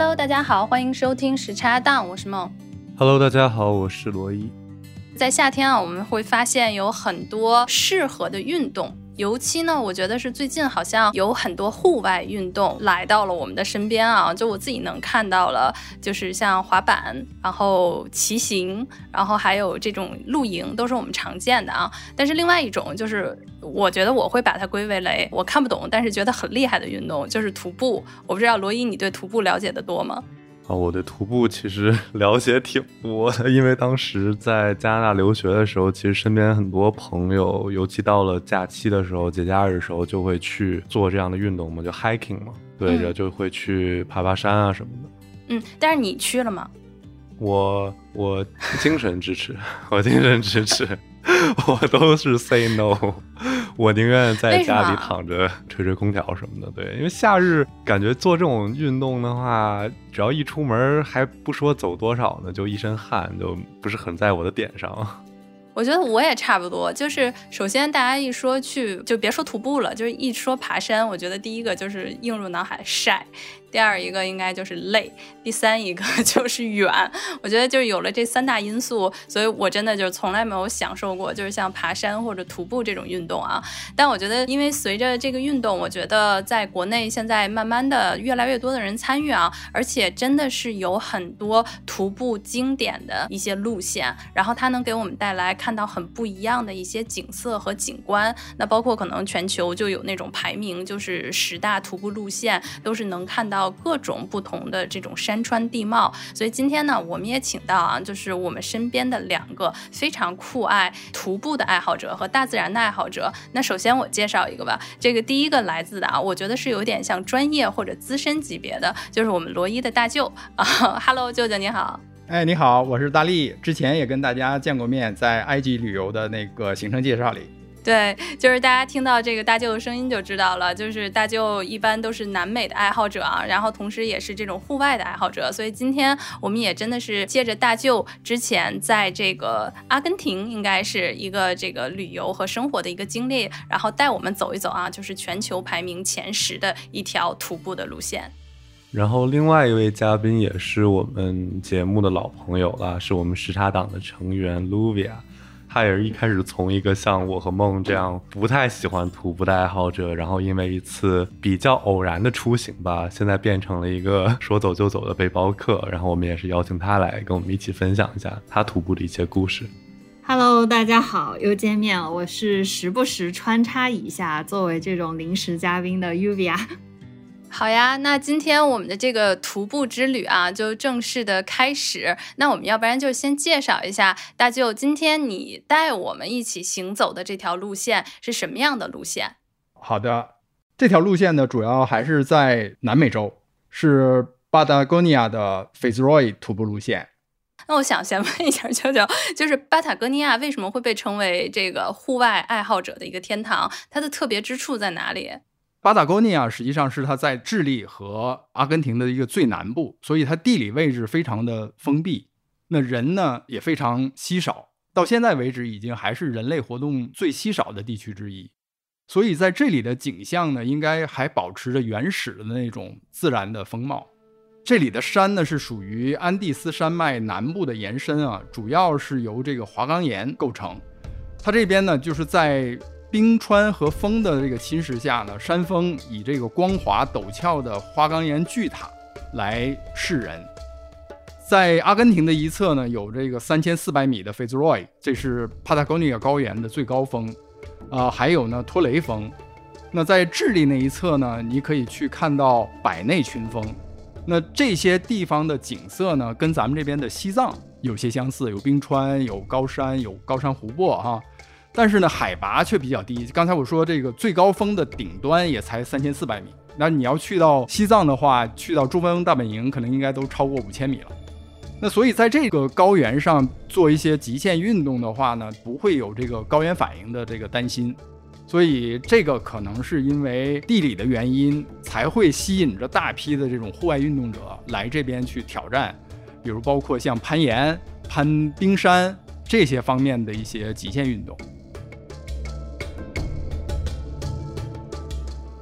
Hello，大家好，欢迎收听时差档，我是梦。Hello，大家好，我是罗伊。在夏天啊，我们会发现有很多适合的运动。尤其呢，我觉得是最近好像有很多户外运动来到了我们的身边啊，就我自己能看到了，就是像滑板，然后骑行，然后还有这种露营，都是我们常见的啊。但是另外一种就是，我觉得我会把它归为为我看不懂，但是觉得很厉害的运动，就是徒步。我不知道罗伊，你对徒步了解的多吗？啊，我对徒步其实 了解挺多的，因为当时在加拿大留学的时候，其实身边很多朋友，尤其到了假期的时候、节假日的时候，就会去做这样的运动嘛，就 hiking 嘛，对着就会去爬爬山啊什么的。嗯，但是你去了吗？我我精神支持，我精神支持，我都是 say no。我宁愿在家里躺着吹吹空调什么的，对，因为夏日感觉做这种运动的话，只要一出门还不说走多少呢，就一身汗，就不是很在我的点上。我觉得我也差不多，就是首先大家一说去，就别说徒步了，就是一说爬山，我觉得第一个就是映入脑海晒。第二一个应该就是累，第三一个 就是远。我觉得就是有了这三大因素，所以我真的就是从来没有享受过，就是像爬山或者徒步这种运动啊。但我觉得，因为随着这个运动，我觉得在国内现在慢慢的越来越多的人参与啊，而且真的是有很多徒步经典的一些路线，然后它能给我们带来看到很不一样的一些景色和景观。那包括可能全球就有那种排名，就是十大徒步路线都是能看到。到各种不同的这种山川地貌，所以今天呢，我们也请到啊，就是我们身边的两个非常酷爱徒步的爱好者和大自然的爱好者。那首先我介绍一个吧，这个第一个来自的啊，我觉得是有点像专业或者资深级别的，就是我们罗伊的大舅啊。Hello，舅舅你好。哎，你好，我是大力，之前也跟大家见过面，在埃及旅游的那个行程介绍里。对，就是大家听到这个大舅的声音就知道了，就是大舅一般都是南美的爱好者啊，然后同时也是这种户外的爱好者，所以今天我们也真的是借着大舅之前在这个阿根廷应该是一个这个旅游和生活的一个经历，然后带我们走一走啊，就是全球排名前十的一条徒步的路线。然后另外一位嘉宾也是我们节目的老朋友了，是我们时差党的成员 Luvia。他也是一开始从一个像我和梦这样不太喜欢徒步的爱好者，然后因为一次比较偶然的出行吧，现在变成了一个说走就走的背包客。然后我们也是邀请他来跟我们一起分享一下他徒步的一些故事。Hello，大家好，又见面了，我是时不时穿插一下作为这种临时嘉宾的 Uvia。好呀，那今天我们的这个徒步之旅啊，就正式的开始。那我们要不然就先介绍一下大舅，今天你带我们一起行走的这条路线是什么样的路线？好的，这条路线呢，主要还是在南美洲，是巴达哥尼亚的 Fitzroy 徒步路线。那我想先问一下舅舅，就是巴塔哥尼亚为什么会被称为这个户外爱好者的一个天堂？它的特别之处在哪里？巴塔哥尼亚实际上是它在智利和阿根廷的一个最南部，所以它地理位置非常的封闭，那人呢也非常稀少，到现在为止已经还是人类活动最稀少的地区之一，所以在这里的景象呢，应该还保持着原始的那种自然的风貌。这里的山呢是属于安第斯山脉南部的延伸啊，主要是由这个花岗岩构成，它这边呢就是在。冰川和风的这个侵蚀下呢，山峰以这个光滑陡峭的花岗岩巨塔来示人。在阿根廷的一侧呢，有这个三千四百米的 Fitzroy，这是帕塔哥尼亚高原的最高峰。啊，还有呢托雷峰。那在智利那一侧呢，你可以去看到百内群峰。那这些地方的景色呢，跟咱们这边的西藏有些相似，有冰川，有高山，有高山湖泊，哈。但是呢，海拔却比较低。刚才我说这个最高峰的顶端也才三千四百米，那你要去到西藏的话，去到珠峰大本营，可能应该都超过五千米了。那所以在这个高原上做一些极限运动的话呢，不会有这个高原反应的这个担心。所以这个可能是因为地理的原因，才会吸引着大批的这种户外运动者来这边去挑战，比如包括像攀岩、攀冰山这些方面的一些极限运动。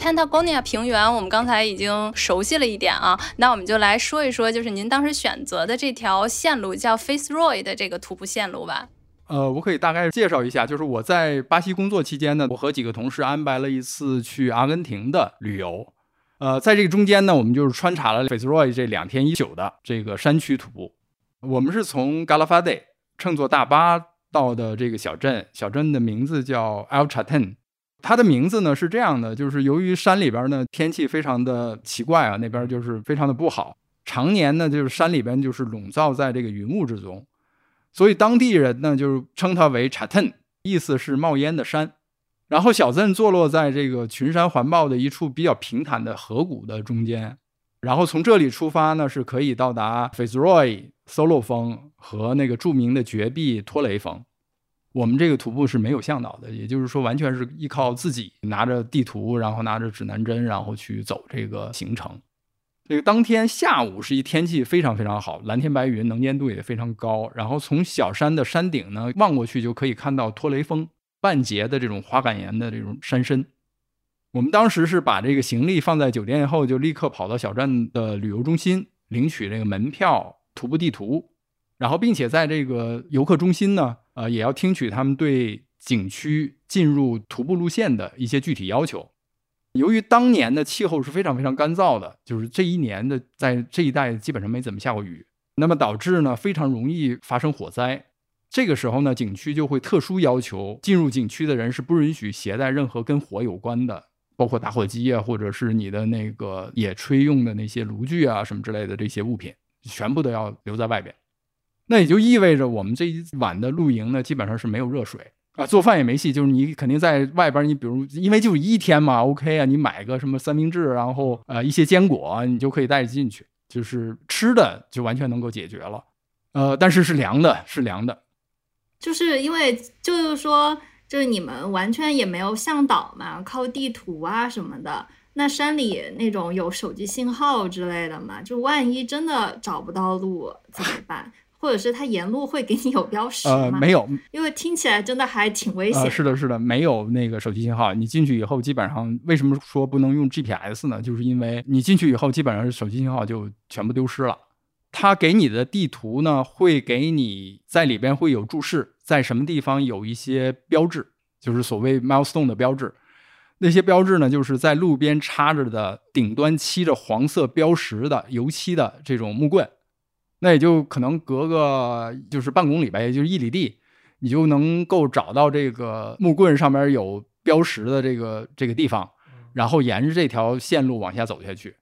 Patagonia 平原，我们刚才已经熟悉了一点啊，那我们就来说一说，就是您当时选择的这条线路叫 Fitzroy 的这个徒步线路吧。呃，我可以大概介绍一下，就是我在巴西工作期间呢，我和几个同事安排了一次去阿根廷的旅游。呃，在这个中间呢，我们就是穿插了 Fitzroy 这两天一宿的这个山区徒步。我们是从 g a l a f a d e 乘坐大巴到的这个小镇，小镇的名字叫 a l c h a t e n。它的名字呢是这样的，就是由于山里边呢天气非常的奇怪啊，那边就是非常的不好，常年呢就是山里边就是笼罩在这个云雾之中。所以当地人呢，就是称它为 Chaten，意思是冒烟的山。然后小镇坐落在这个群山环抱的一处比较平坦的河谷的中间。然后从这里出发呢，是可以到达 Fitzroy Solo 峰和那个著名的绝壁托雷峰。我们这个徒步是没有向导的，也就是说完全是依靠自己拿着地图，然后拿着指南针，然后去走这个行程。这个当天下午是一天气非常非常好，蓝天白云，能见度也非常高。然后从小山的山顶呢望过去，就可以看到托雷峰半截的这种花岗岩的这种山身。我们当时是把这个行李放在酒店以后，就立刻跑到小站的旅游中心领取这个门票、徒步地图，然后并且在这个游客中心呢，呃，也要听取他们对景区进入徒步路线的一些具体要求。由于当年的气候是非常非常干燥的，就是这一年的在这一带基本上没怎么下过雨，那么导致呢非常容易发生火灾。这个时候呢，景区就会特殊要求进入景区的人是不允许携带任何跟火有关的，包括打火机啊，或者是你的那个野炊用的那些炉具啊什么之类的这些物品，全部都要留在外边。那也就意味着我们这一晚的露营呢，基本上是没有热水。啊，做饭也没戏，就是你肯定在外边，你比如因为就一天嘛，OK 啊，你买个什么三明治，然后呃一些坚果，你就可以带着进去，就是吃的就完全能够解决了，呃，但是是凉的，是凉的，就是因为就是说，就是你们完全也没有向导嘛，靠地图啊什么的，那山里那种有手机信号之类的嘛，就万一真的找不到路怎么办？或者是它沿路会给你有标识呃，没有，因为听起来真的还挺危险。是的，是的，没有那个手机信号。你进去以后，基本上为什么说不能用 GPS 呢？就是因为你进去以后，基本上手机信号就全部丢失了。他给你的地图呢，会给你在里边会有注释，在什么地方有一些标志，就是所谓 milestone 的标志。那些标志呢，就是在路边插着的，顶端漆着黄色标识的油漆的这种木棍。那也就可能隔个就是半公里呗，也就是一里地，你就能够找到这个木棍上面有标识的这个这个地方，然后沿着这条线路往下走下去，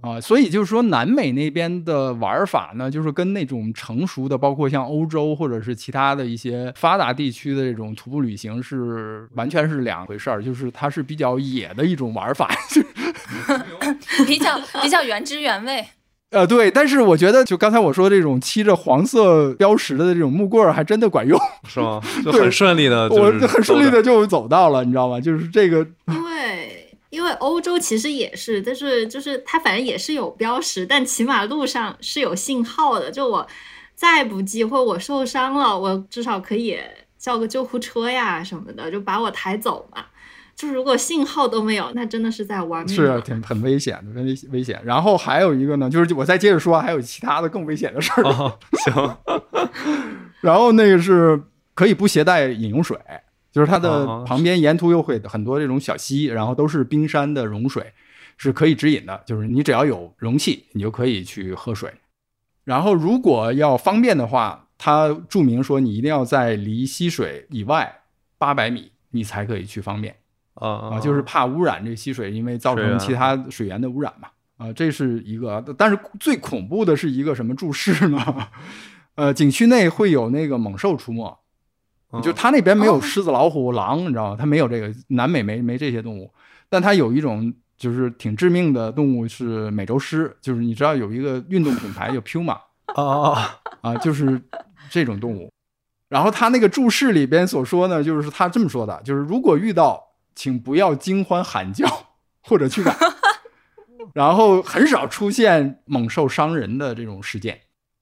啊，所以就是说南美那边的玩法呢，就是跟那种成熟的，包括像欧洲或者是其他的一些发达地区的这种徒步旅行是完全是两回事儿，就是它是比较野的一种玩法，比较比较原汁原味。呃，对，但是我觉得，就刚才我说这种漆着黄色标识的这种木棍儿，还真的管用，是吗？就很顺利的，我很顺利的就走到了，你知道吗？就是这个，因为因为欧洲其实也是，但是就是它反正也是有标识，但起码路上是有信号的。就我再不济或我受伤了，我至少可以叫个救护车呀什么的，就把我抬走嘛。就是如果信号都没有，那真的是在玩命，是挺很危险的，危危险。然后还有一个呢，就是我再接着说，还有其他的更危险的事儿。行。然后那个是可以不携带饮用水，就是它的旁边沿途又会很多这种小溪，然后都是冰山的融水，是可以指引的。就是你只要有容器，你就可以去喝水。然后如果要方便的话，它注明说你一定要在离溪水以外八百米，你才可以去方便。啊啊，就是怕污染这溪水，因为造成其他水源的污染嘛。啊，这是一个。但是最恐怖的是一个什么注释呢？呃，景区内会有那个猛兽出没，就它那边没有狮子、老虎、狼，你知道吗？它没有这个，南美没没这些动物。但它有一种就是挺致命的动物是美洲狮，就是你知道有一个运动品牌叫 Puma 啊 啊，就是这种动物。然后他那个注释里边所说呢，就是他这么说的，就是如果遇到。请不要惊慌喊叫 或者驱赶，然后很少出现猛兽伤人的这种事件，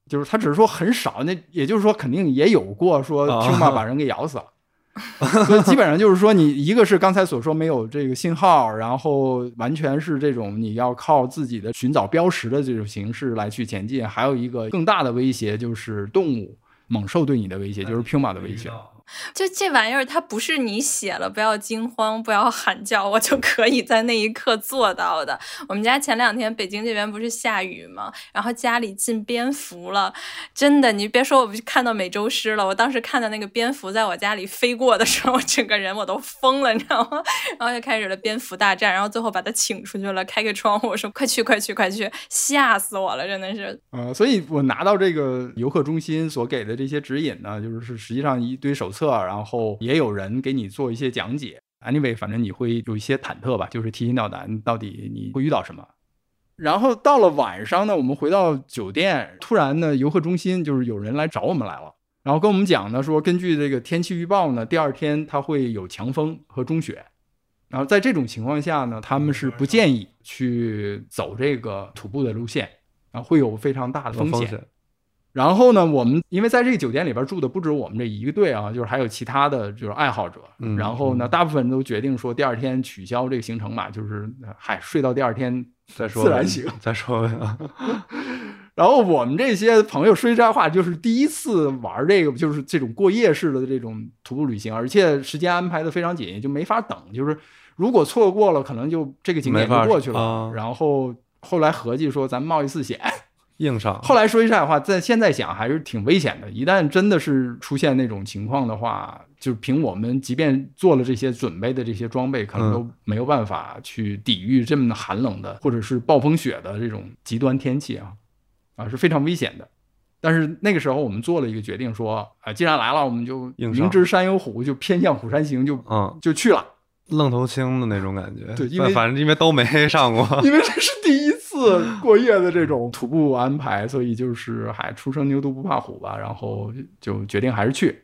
就是他只是说很少，那也就是说肯定也有过说听嘛把人给咬死了，所以基本上就是说，你一个是刚才所说没有这个信号，然后完全是这种你要靠自己的寻找标识的这种形式来去前进，还有一个更大的威胁就是动物猛兽对你的威胁，就是 Puma 的威胁。就这玩意儿，它不是你写了不要惊慌、不要喊叫，我就可以在那一刻做到的。我们家前两天北京这边不是下雨吗？然后家里进蝙蝠了，真的，你别说，我看到美洲狮了。我当时看到那个蝙蝠在我家里飞过的时候，我整个人我都疯了，你知道吗？然后就开始了蝙蝠大战，然后最后把它请出去了，开个窗户，我说快去快去快去，吓死我了，真的是。呃，所以我拿到这个游客中心所给的这些指引呢，就是实际上一堆手册。然后也有人给你做一些讲解。Anyway，反正你会有一些忐忑吧，就是提心吊胆，到底你会遇到什么。然后到了晚上呢，我们回到酒店，突然呢，游客中心就是有人来找我们来了，然后跟我们讲呢，说根据这个天气预报呢，第二天它会有强风和中雪，然后在这种情况下呢，他们是不建议去走这个徒步的路线，啊，会有非常大的风险。然后呢，我们因为在这个酒店里边住的不止我们这一个队啊，就是还有其他的就是爱好者。然后呢，大部分人都决定说第二天取消这个行程嘛，就是嗨，睡到第二天再说，自然醒再说呗。然后我们这些朋友说实在话，就是第一次玩这个，就是这种过夜式的这种徒步旅行，而且时间安排的非常紧，就没法等。就是如果错过了，可能就这个景点就过去了。然后后来合计说，咱冒一次险。硬上。后来说句实在话，在现在想还是挺危险的。一旦真的是出现那种情况的话，就凭我们即便做了这些准备的这些装备，可能都没有办法去抵御这么寒冷的或者是暴风雪的这种极端天气啊，啊是非常危险的。但是那个时候我们做了一个决定，说啊，既然来了，我们就明知山有虎，就偏向虎山行，就嗯就去了，愣头青的那种感觉。对，因为反正因为都没上过，因为这是第一。次过夜的这种徒步安排，所以就是还初生牛犊不怕虎吧，然后就决定还是去，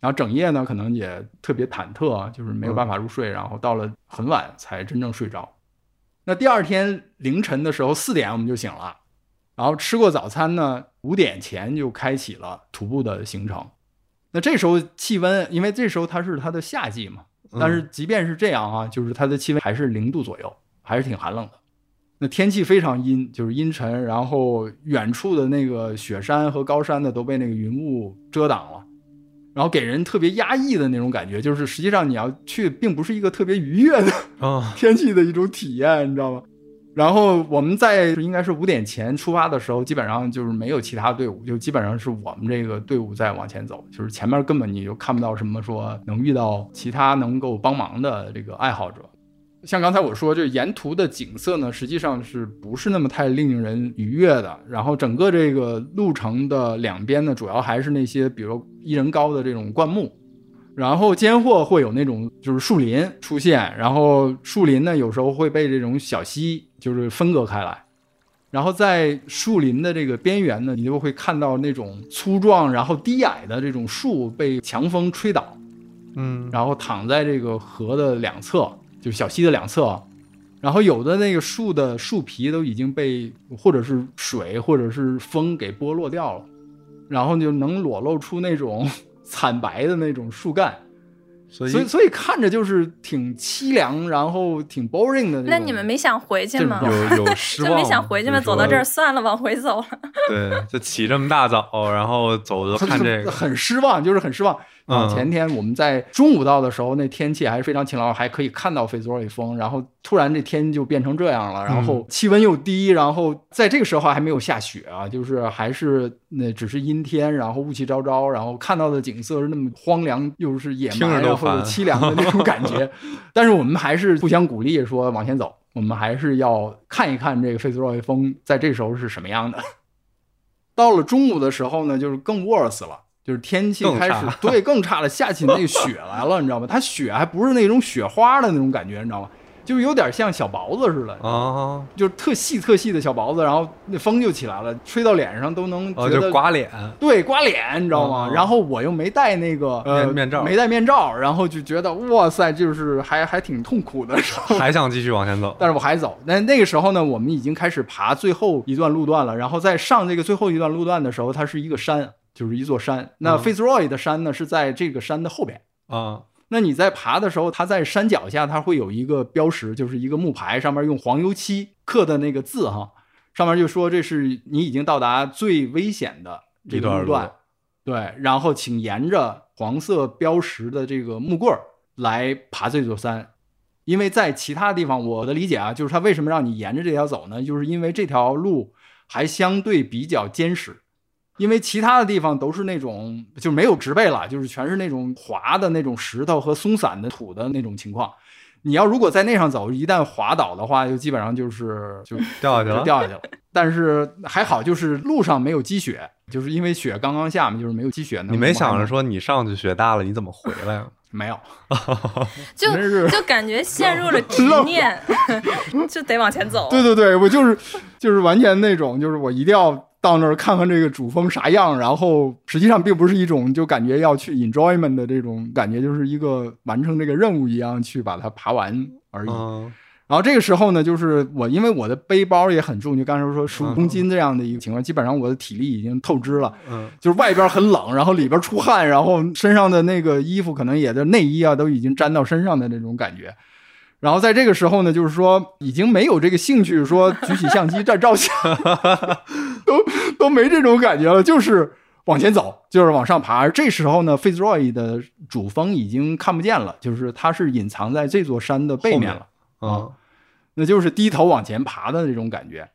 然后整夜呢可能也特别忐忑，就是没有办法入睡，然后到了很晚才真正睡着。那第二天凌晨的时候四点我们就醒了，然后吃过早餐呢，五点前就开启了徒步的行程。那这时候气温，因为这时候它是它的夏季嘛，但是即便是这样啊，就是它的气温还是零度左右，还是挺寒冷的。那天气非常阴，就是阴沉，然后远处的那个雪山和高山呢都被那个云雾遮挡了，然后给人特别压抑的那种感觉，就是实际上你要去，并不是一个特别愉悦的 天气的一种体验，你知道吗？然后我们在应该是五点前出发的时候，基本上就是没有其他队伍，就基本上是我们这个队伍在往前走，就是前面根本你就看不到什么说能遇到其他能够帮忙的这个爱好者。像刚才我说，就沿途的景色呢，实际上是不是那么太令人愉悦的？然后整个这个路程的两边呢，主要还是那些比如一人高的这种灌木，然后间或会有那种就是树林出现，然后树林呢有时候会被这种小溪就是分割开来，然后在树林的这个边缘呢，你就会看到那种粗壮然后低矮的这种树被强风吹倒，嗯，然后躺在这个河的两侧。就小溪的两侧，然后有的那个树的树皮都已经被或者是水或者是风给剥落掉了，然后就能裸露出那种 惨白的那种树干，所以所以看着就是挺凄凉，然后挺 boring 的。那你们没想回去吗？有有 失望，就没想回去吗？走到这儿算了，往回走了。对，就起这么大早，然后走着 看这个，很失望，就是很失望。啊，前天我们在中午到的时候，那天气还是非常晴朗，还可以看到费佐瑞峰。然后突然这天就变成这样了，然后气温又低，然后在这个时候还没有下雪啊，就是还是那只是阴天，然后雾气昭昭，然后看到的景色是那么荒凉，又是野蛮或者凄凉的那种感觉。但是我们还是互相鼓励，说往前走，我们还是要看一看这个费佐瑞峰在这时候是什么样的。到了中午的时候呢，就是更 worse 了。就是天气开始 对更差了，下起那个雪来了，你知道吗？它雪还不是那种雪花的那种感觉，你知道吗？就有点像小雹子似的啊，就是特细特细的小雹子，然后那风就起来了，吹到脸上都能觉得刮脸，对，刮脸，你知道吗？然后我又没戴那个面面罩，没戴面罩，然后就觉得哇塞，就是还还挺痛苦的，还想继续往前走，但是我还走。那那个时候呢，我们已经开始爬最后一段路段了，然后在上这个最后一段路段的时候，它是一个山。就是一座山，那 Fitzroy 的山呢是在这个山的后边，啊，那你在爬的时候，它在山脚下，它会有一个标识，就是一个木牌，上面用黄油漆刻的那个字哈，上面就说这是你已经到达最危险的这段路。个路段，对，然后请沿着黄色标识的这个木棍儿来爬这座山。因为在其他地方，我的理解啊，就是它为什么让你沿着这条走呢？就是因为这条路还相对比较坚实，因为其他的地方都是那种就没有植被了，就是全是那种滑的那种石头和松散的土的那种情况。你要如果在那上走，一旦滑倒的话，就基本上就是就就 掉下去了。掉下去了。但是还好，就是路上没有积雪，就是因为雪刚刚下嘛，就是没有积雪。你没想着说说你上去雪大了，你怎么回来呀？没有？就是就感觉陷入了执念，就得往前走。对对对，我就是就是完全那种，就是我一定要到那儿看看这个主峰啥样，然后实际上并不是一种就感觉要去 enjoyment 的这种感觉，就是一个完成这个任务一样去把它爬完而已。嗯然后这个时候呢，就是我因为我的背包也很重，就刚才说十五公斤这样的一个情况，基本上我的体力已经透支了。嗯就是外边很冷，然后里边出汗，然后身上的那个衣服可能也的内衣啊都已经粘到身上的那种感觉。然后在这个时候呢，就是说已经没有这个兴趣说举起相机在照相，都都没这种感觉了，就是往前走，就是往上爬。而这时候呢，Fitzroy 的主峰已经看不见了，就是它是隐藏在这座山的背面了。啊那就是低头往前爬的那种感觉，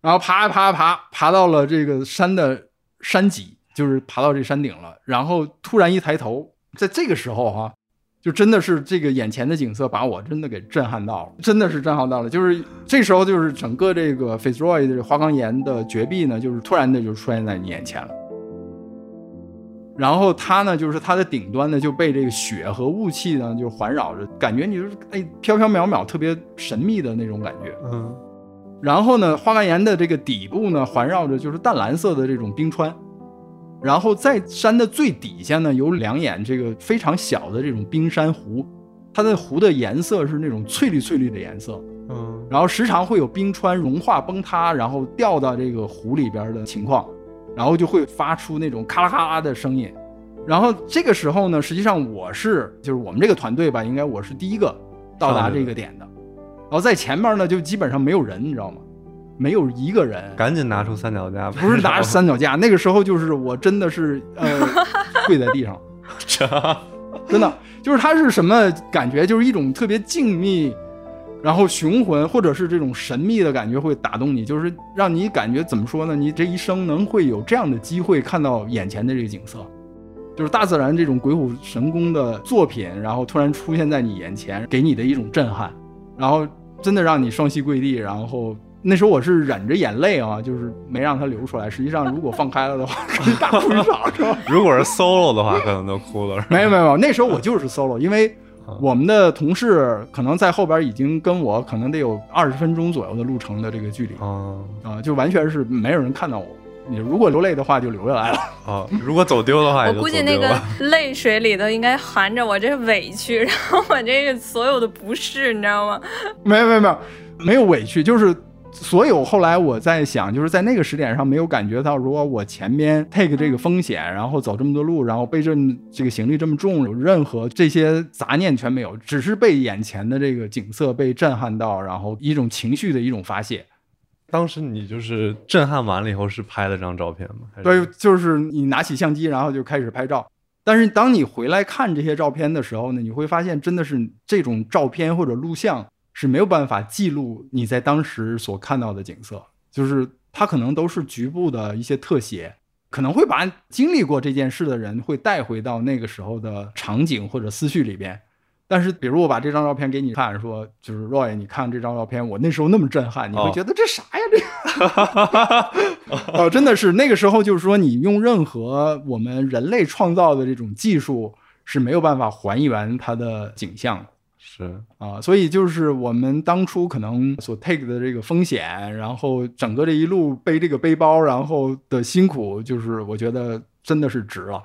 然后爬爬爬爬到了这个山的山脊，就是爬到这山顶了。然后突然一抬头，在这个时候哈、就真的是这个眼前的景色把我真的给震撼到了，真的是震撼到了。就是这时候，就是整个这个 Fitzroy 的花岗岩的绝壁呢，就是突然的就出现在你眼前了。然后它呢，就是它的顶端呢就被这个雪和雾气呢就环绕着，感觉你就是哎飘飘渺渺，特别神秘的那种感觉。嗯然后呢，花岗岩的这个底部呢环绕着就是淡蓝色的这种冰川，然后在山的最底下呢有两眼这个非常小的这种冰山湖，它的湖的颜色是那种翠绿翠绿的颜色，嗯然后时常会有冰川融化崩塌，然后掉到这个湖里边的情况，然后就会发出那种咔啦咔啦的声音。然后这个时候呢，实际上我是就是我们这个团队吧，应该我是第一个到达这个点的。然后在前面呢，就基本上没有人，你知道吗？没有一个人，赶紧拿出三脚架，不是拿着三脚架，那个时候就是我真的是呃 跪在地上，真的就是它是什么感觉？就是一种特别静谧，然后雄浑或者是这种神秘的感觉会打动你，就是让你感觉怎么说呢？你这一生能会有这样的机会看到眼前的这个景色，就是大自然这种鬼斧神工的作品，然后突然出现在你眼前，给你的一种震撼，然后真的让你双膝跪地，然后。那时候我是忍着眼泪啊，就是没让它流出来。实际上，如果放开了的话，可以大哭一场，是吧？如果是 solo 的话，可能都哭了。没有没有没有，那时候我就是 solo，因为我们的同事可能在后边已经跟我可能得有二十分钟左右的路程的这个距离哦啊，就完全是没有人看到我。你如果流泪的话，就流下来了。哦，如果走丢的话，也我估计那个 泪水里头应该含着我这委屈，然后我这个所有的不适，你知道吗？没有没有没有没有委屈，就是所有后来我在想，就是在那个时点上没有感觉到，如果我前面 take 这个风险，然后走这么多路，然后背这么这个行李这么重，有任何这些杂念全没有，只是被眼前的这个景色被震撼到，然后一种情绪的一种发泄。当时你就是震撼完了以后，是拍了张照片吗？还是对，就是你拿起相机，然后就开始拍照。但是当你回来看这些照片的时候呢，你会发现真的是这种照片或者录像是没有办法记录你在当时所看到的景色，就是它可能都是局部的一些特写，可能会把经历过这件事的人会带回到那个时候的场景或者思绪里边。但是，比如我把这张照片给你看，说就是 Roy，你看这张照片，我那时候那么震撼，你会哦觉得这啥呀？这个 哦，真的是那个时候，就是说你用任何我们人类创造的这种技术是没有办法还原它的景象的。是啊，所以就是我们当初可能所 take 的这个风险，然后整个这一路背这个背包，然后的辛苦，就是我觉得真的是值了。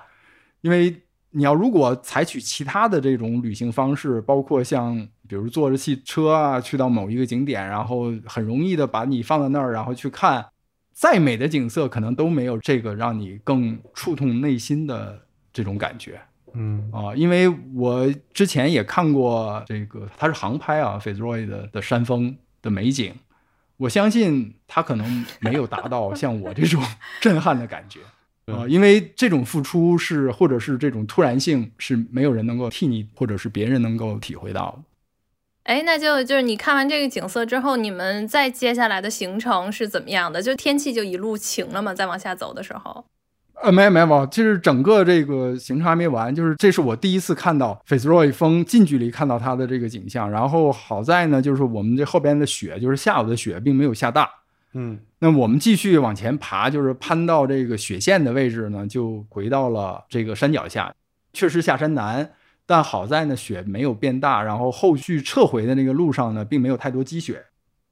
因为你要如果采取其他的这种旅行方式，包括像比如坐着汽车啊，去到某一个景点，然后很容易的把你放在那儿，然后去看，再美的景色可能都没有这个让你更触痛内心的这种感觉。嗯啊，因为我之前也看过这个，它是航拍啊，Fitzroy 的的山峰的美景，我相信他可能没有达到像我这种 震撼的感觉啊，因为这种付出是或者是这种突然性是没有人能够替你，或者是别人能够体会到的。哎，那就就是你看完这个景色之后，你们再接下来的行程是怎么样的？就天气就一路晴了吗？再往下走的时候？呃，没有没有，就是整个这个行程还没完，就是这是我第一次看到 Fitzroy 峰近距离看到它的这个景象。然后好在呢，就是我们这后边的雪，就是下午的雪并没有下大。嗯那我们继续往前爬，就是攀到这个雪线的位置呢，就回到了这个山脚下。确实下山难，但好在呢雪没有变大，然后后续撤回的那个路上呢，并没有太多积雪。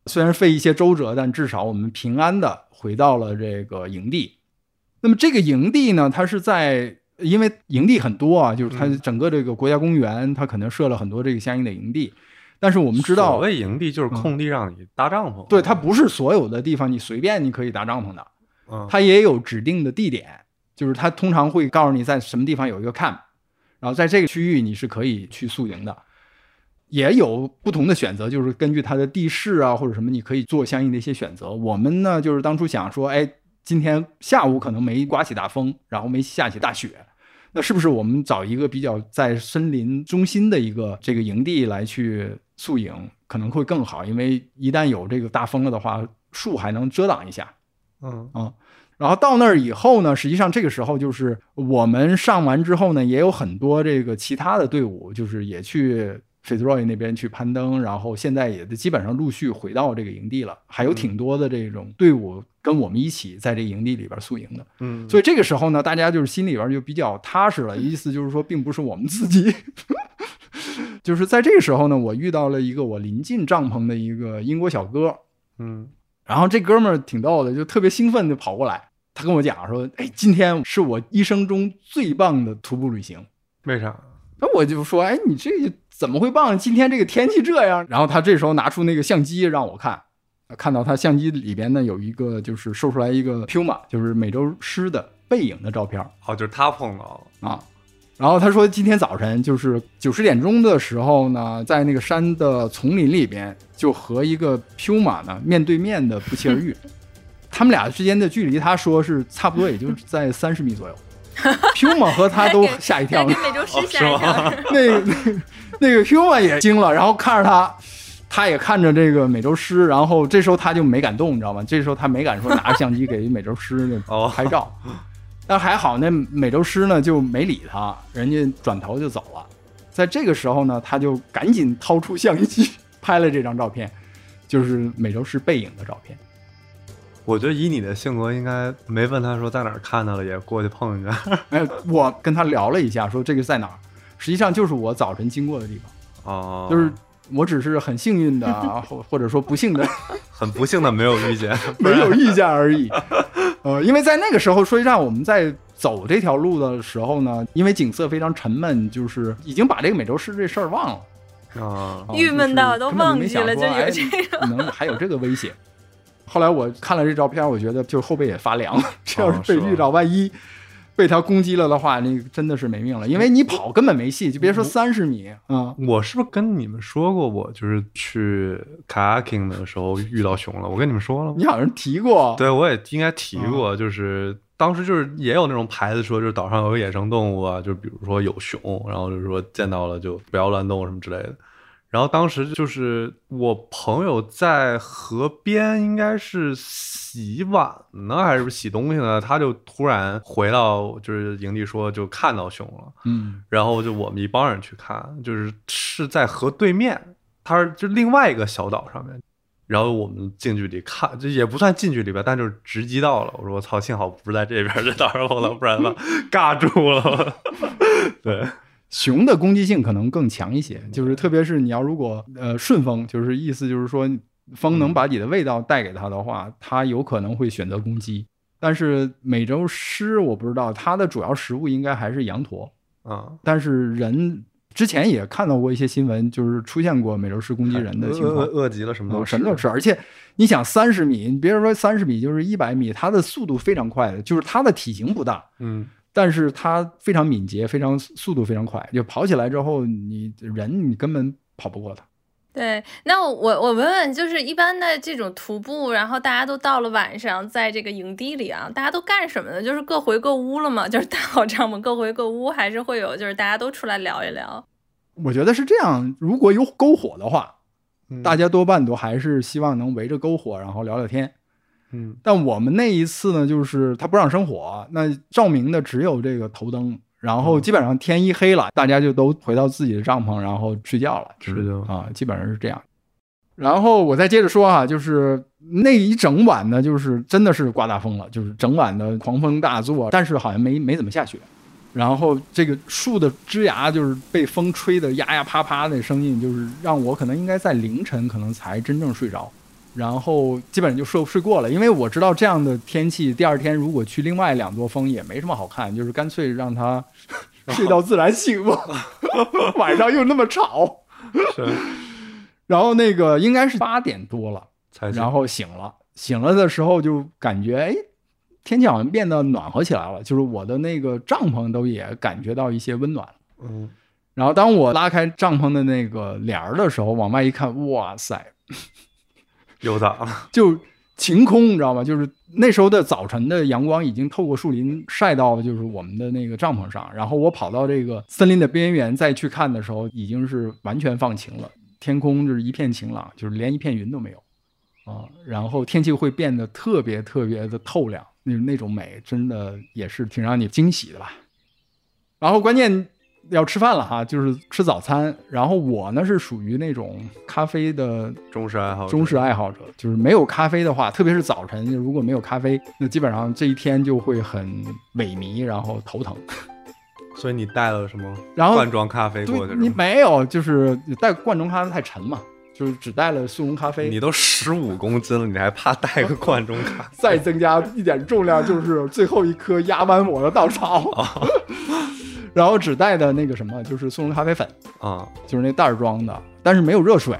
虽然费一些周折，但至少我们平安的回到了这个营地。那么这个营地呢，它是在因为营地很多啊，就是它嗯整个这个国家公园，它可能设了很多这个相应的营地。但是我们知道，所谓营地就是空地让你搭帐篷，对它不是所有的地方你随便你可以搭帐篷的，嗯，它也有指定的地点，就是它通常会告诉你在什么地方有一个 camp，然后在这个区域你是可以去宿营的。也有不同的选择，就是根据它的地势啊或者什么，你可以做相应的一些选择。我们呢，就是当初想说，哎，今天下午可能没刮起大风，然后没下起大雪，那是不是我们找一个比较在森林中心的一个这个营地来去宿营，可能会更好？因为一旦有这个大风了的话，树还能遮挡一下。嗯啊。然后到那儿以后呢，实际上这个时候就是我们上完之后呢，也有很多这个其他的队伍，就是也去 Fitzroy 那边去攀登，然后现在也基本上陆续回到这个营地了，还有挺多的这种队伍跟我们一起在这营地里边宿营的。嗯，所以这个时候呢，大家就是心里边就比较踏实了，意思就是说，并不是我们自己。就是在这个时候呢，我遇到了一个我临近帐篷的一个英国小哥，嗯然后这哥们儿挺逗的，就特别兴奋的跑过来，他跟我讲说：“哎，今天是我一生中最棒的徒步旅行。为啥？”那我就说：“哎，你这怎么会棒？今天这个天气这样。”然后他这时候拿出那个相机让我看，看到他相机里边呢有一个就是收出来一个 Puma，就是美洲狮的背影的照片哦，就是他碰到了，啊。然后他说，今天早晨就是九十点钟的时候呢，在那个山的丛林里边，就和一个 Puma 呢面对面的不期而遇。他们俩之间的距离，他说是差不多，也就是在三十米左右。Puma 和他都吓一跳给，美洲狮吓一跳。那个那那个 Puma 也惊了，然后看着他，他也看着这个美洲狮，然后这时候他就没敢动，你知道吗？这时候他没敢说拿着相机给美洲狮那 哦拍照。但还好，那美洲狮呢就没理他，人家转头就走了。在这个时候呢，他就赶紧掏出相机拍了这张照片，就是美洲狮背影的照片。我觉得以你的性格，应该没问他说在哪儿看到了，也过去碰一下。哎，我跟他聊了一下，说这个在哪儿，实际上就是我早晨经过的地方，哦，就是我只是很幸运的，或或者说不幸的 很不幸的没有遇见，没有遇见而已。呃，因为在那个时候，说实际上我们在走这条路的时候呢，因为景色非常沉闷，就是已经把这个美洲狮这事儿忘了。啊啊郁闷到都忘记了就有哎这可能还有这个威胁。后来我看了这照片，我觉得就后背也发凉。这要是被遇到，万一被它攻击了的话，那真的是没命了。因为你跑根本没戏，就别说三十米啊。我是不是跟你们说过，我就是去 kayaking 的时候遇到熊了？我跟你们说了吗你？好像提过，对，我也应该提过，就是当时就是也有那种牌子说，就是岛上有个野生动物啊，就比如说有熊，然后就是说见到了就不要乱动什么之类的。然后当时就是我朋友在河边，应该是洗碗呢，还是洗东西呢？他就突然回到就是营地说就看到熊了，嗯然后就我们一帮人去看，就是是在河对面，它是就另外一个小岛上面。然后我们近距离看，这也不算近距离吧，但就是直击到了。我说我操，幸好不是在这边这岛上碰到，不然的话 尬住了。对，熊的攻击性可能更强一些，就是特别是你要如果呃顺风，就是意思就是说风能把你的味道带给它的话，它有可能会选择攻击。但是美洲狮我不知道，它的主要食物应该还是羊驼，啊，但是人之前也看到过一些新闻，就是出现过美洲狮攻击人的情况。饿饿极了什么哦都什么都吃，而且你想三十米，你别说三十米，就是一百米，它的速度非常快的，就是它的体型不大，嗯但是它非常敏捷，非常速度非常快，就跑起来之后，你人你根本跑不过它。对，那我我问问，就是一般的这种徒步，然后大家都到了晚上，在这个营地里啊，大家都干什么呢？就是各回各屋了吗？就是搭好帐篷各回各屋，还是会有就是大家都出来聊一聊？我觉得是这样，如果有篝火的话，嗯大家多半都还是希望能围着篝火，然后聊聊天。嗯但我们那一次呢，就是他不让生火，那照明的只有这个头灯，然后基本上天一黑了，大家就都回到自己的帐篷，然后睡觉了。是的啊，基本上是这样。然后我再接着说啊，就是那一整晚呢，就是真的是刮大风了，就是整晚的狂风大作，但是好像没没怎么下雪。然后这个树的枝芽就是被风吹得呀呀啪啪的声音，就是让我可能应该在凌晨可能才真正睡着。然后基本上就睡睡过了，因为我知道这样的天气，第二天如果去另外两座峰也没什么好看，就是干脆让他 睡到自然醒吧，晚上又那么吵。是。然后那个应该是八点多了，才然后醒了，醒了的时候就感觉哎，天气好像变得暖和起来了，就是我的那个帐篷都也感觉到一些温暖了。嗯。然后当我拉开帐篷的那个帘儿的时候，往外一看，哇塞，有的就晴空，你知道吗？就是那时候的早晨的阳光已经透过树林晒到就是我们的那个帐篷上，然后我跑到这个森林的边缘再去看的时候，已经是完全放晴了，天空就是一片晴朗，就是连一片云都没有啊。然后天气会变得特别特别的透亮，那那种美真的也是挺让你惊喜的吧。然后关键要吃饭了哈，就是吃早餐。然后我呢是属于那种咖啡的忠实爱好者忠实爱好者，就是没有咖啡的话，特别是早晨，如果没有咖啡，那基本上这一天就会很萎靡，然后头疼。所以你带了什么然后罐装咖啡过去你？没有，就是你带罐装咖啡太沉嘛，就是只带了速溶咖啡。你都十五公斤了，你还怕带个罐装咖啡？再增加一点重量，就是最后一颗压弯我的稻草。然后只带的那个什么，就是速溶咖啡粉，啊，就是那袋儿装的，但是没有热水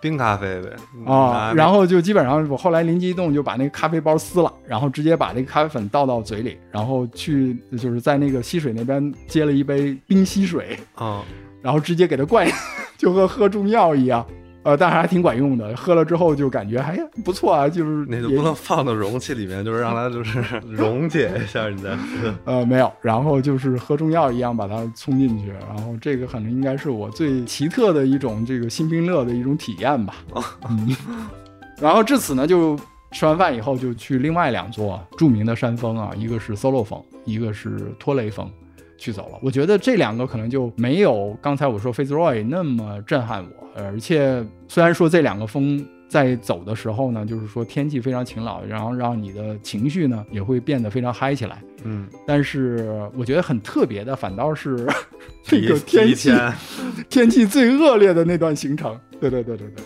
冰咖啡呗啊。然后后就基本上我后来灵机一动，就把那个咖啡包撕了，然后直接把那个咖啡粉倒到嘴里，然后去就是在那个溪水那边接了一杯冰溪水，啊，然后直接给它灌，就和喝中药一样。呃，但是还挺管用的，喝了之后就感觉哎呀不错啊，就是也那就不能放到容器里面，就是让它就是 溶解一下你再喝。呃，没有，然后就是喝中药一样把它冲进去，然后这个可能应该是我最奇特的一种这个新兵乐的一种体验吧。嗯，然后至此呢，就吃完饭以后就去另外两座著名的山峰啊，一个是 Solo 峰，一个是托雷峰。去走了，我觉得这两个可能就没有刚才我说 Fitzroy 那么震撼我，而且虽然说这两个风在走的时候呢，就是说天气非常晴朗，然后让你的情绪呢也会变得非常嗨起来。嗯，但是我觉得很特别的，反倒是 这个天气天天气最恶劣的那段行程。对对对对对，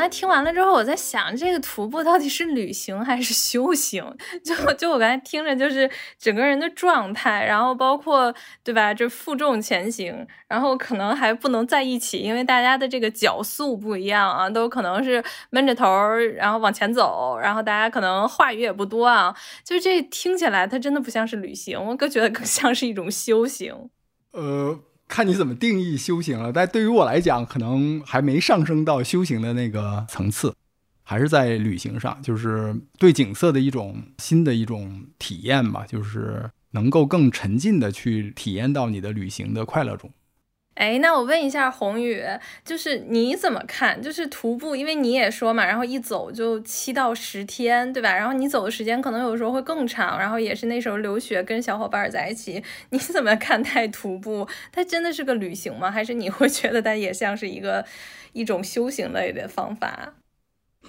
刚才听完了之后，我在想，这个徒步到底是旅行还是修行？就就我刚才听着，就是整个人的状态，然后包括对吧，这负重前行，然后可能还不能在一起，因为大家的这个脚速不一样啊，都可能是闷着头，然后往前走，然后大家可能话语也不多啊，就这听起来，它真的不像是旅行，我更觉得更像是一种修行。呃，看你怎么定义修行了。但对于我来讲，可能还没上升到修行的那个层次，还是在旅行上，就是对景色的一种新的一种体验吧，就是能够更沉浸的去体验到你的旅行的快乐中。哎，那我问一下宏宇，就是你怎么看？就是徒步，因为你也说嘛，然后一走就七到十天，对吧？然后你走的时间可能有时候会更长，然后也是那时候留学跟小伙伴在一起，你 怎么看待徒步？它真的是个旅行吗？还是你会觉得它也像是一个一种修行类的方法？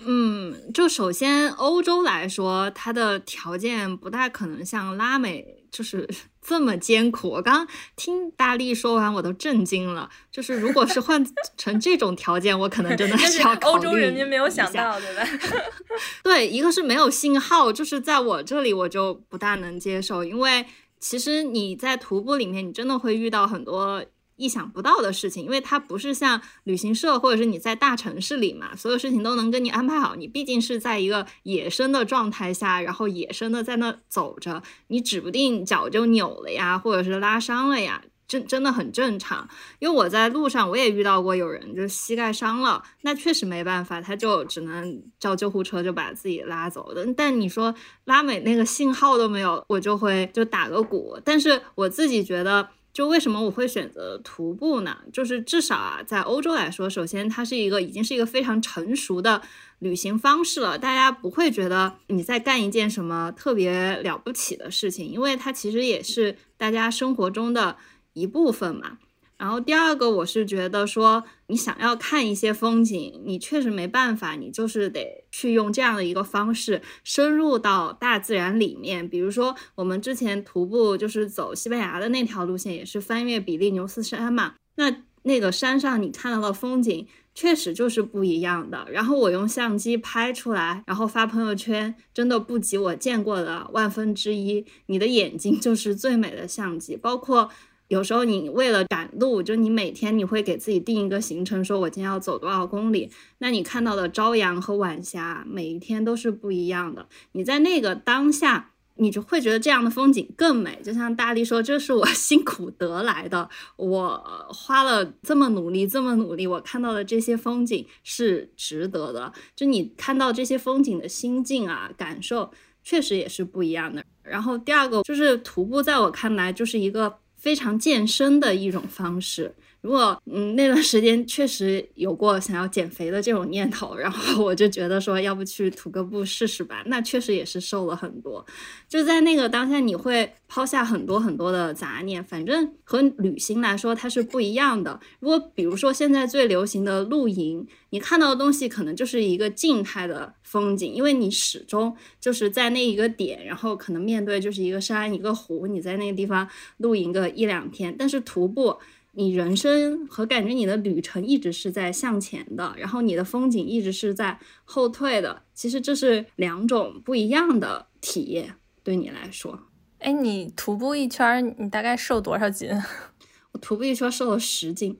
嗯，就首先欧洲来说，它的条件不大可能像拉美就是 这么艰苦。我刚听大力说完，我都震惊了。就是如果是换成这种条件，我可能真的就是要 考虑欧洲人民没有想到，对吧？对，一个是没有信号，就是在我这里我就不大能接受，因为其实你在徒步里面，你真的会遇到很多意想不到的事情，因为它不是像旅行社或者是你在大城市里嘛，所有事情都能跟你安排好。你毕竟是在一个野生的状态下，然后野生的在那走着，你指不定脚就扭了呀，或者是拉伤了呀。真真的很正常，因为我在路上我也遇到过有人就膝盖伤了，那确实没办法，他就只能叫救护车就把自己拉走的。但你说拉美那个信号都没有，我就会就打个鼓。但是我自己觉得，就为什么我会选择徒步呢？就是至少啊，在欧洲来说，首先它是一个已经是一个非常成熟的旅行方式了，大家不会觉得你在干一件什么特别了不起的事情，因为它其实也是大家生活中的。一部分嘛，然后第二个我是觉得说，你想要看一些风景，你确实没办法，你就是得去用这样的一个方式深入到大自然里面。比如说我们之前徒步就是走西班牙的那条路线，也是翻越比利牛斯山嘛，那那个山上你看到的风景确实就是不一样的。然后我用相机拍出来，然后发朋友圈，真的不及我见过的万分之一。你的眼睛就是最美的相机，包括。有时候你为了赶路，就你每天你会给自己定一个行程，说我今天要走多少公里，那你看到的朝阳和晚霞每一天都是不一样的。你在那个当下，你就会觉得这样的风景更美。就像大力说，这是我 辛苦得来的，我花了这么努力，这么努力，我看到的这些风景是值得的。就你看到这些风景的心境啊，感受确实也是不一样的。然后第二个就是徒步，在我看来就是一个。非常健身的一种方式。如果嗯那段时间确实有过想要减肥的这种念头，然后我就觉得说要不去徒个步试试吧。那确实也是瘦了很多。就在那个当下，你会抛下很多很多的杂念。反正和旅行来说，它是不一样的。如果比如说现在最流行的露营，你看到的东西可能就是一个静态的风景，因为你始终就是在那一个点，然后可能面对就是一个山一个湖，你在那个地方露营个一两天。但是徒步。你人生和感觉你的旅程一直是在向前的，然后你的风景一直是在后退的。其实这是两种不一样的体验，对你来说。哎，你徒步一圈，你大概瘦多少斤？我徒步一圈瘦了十斤。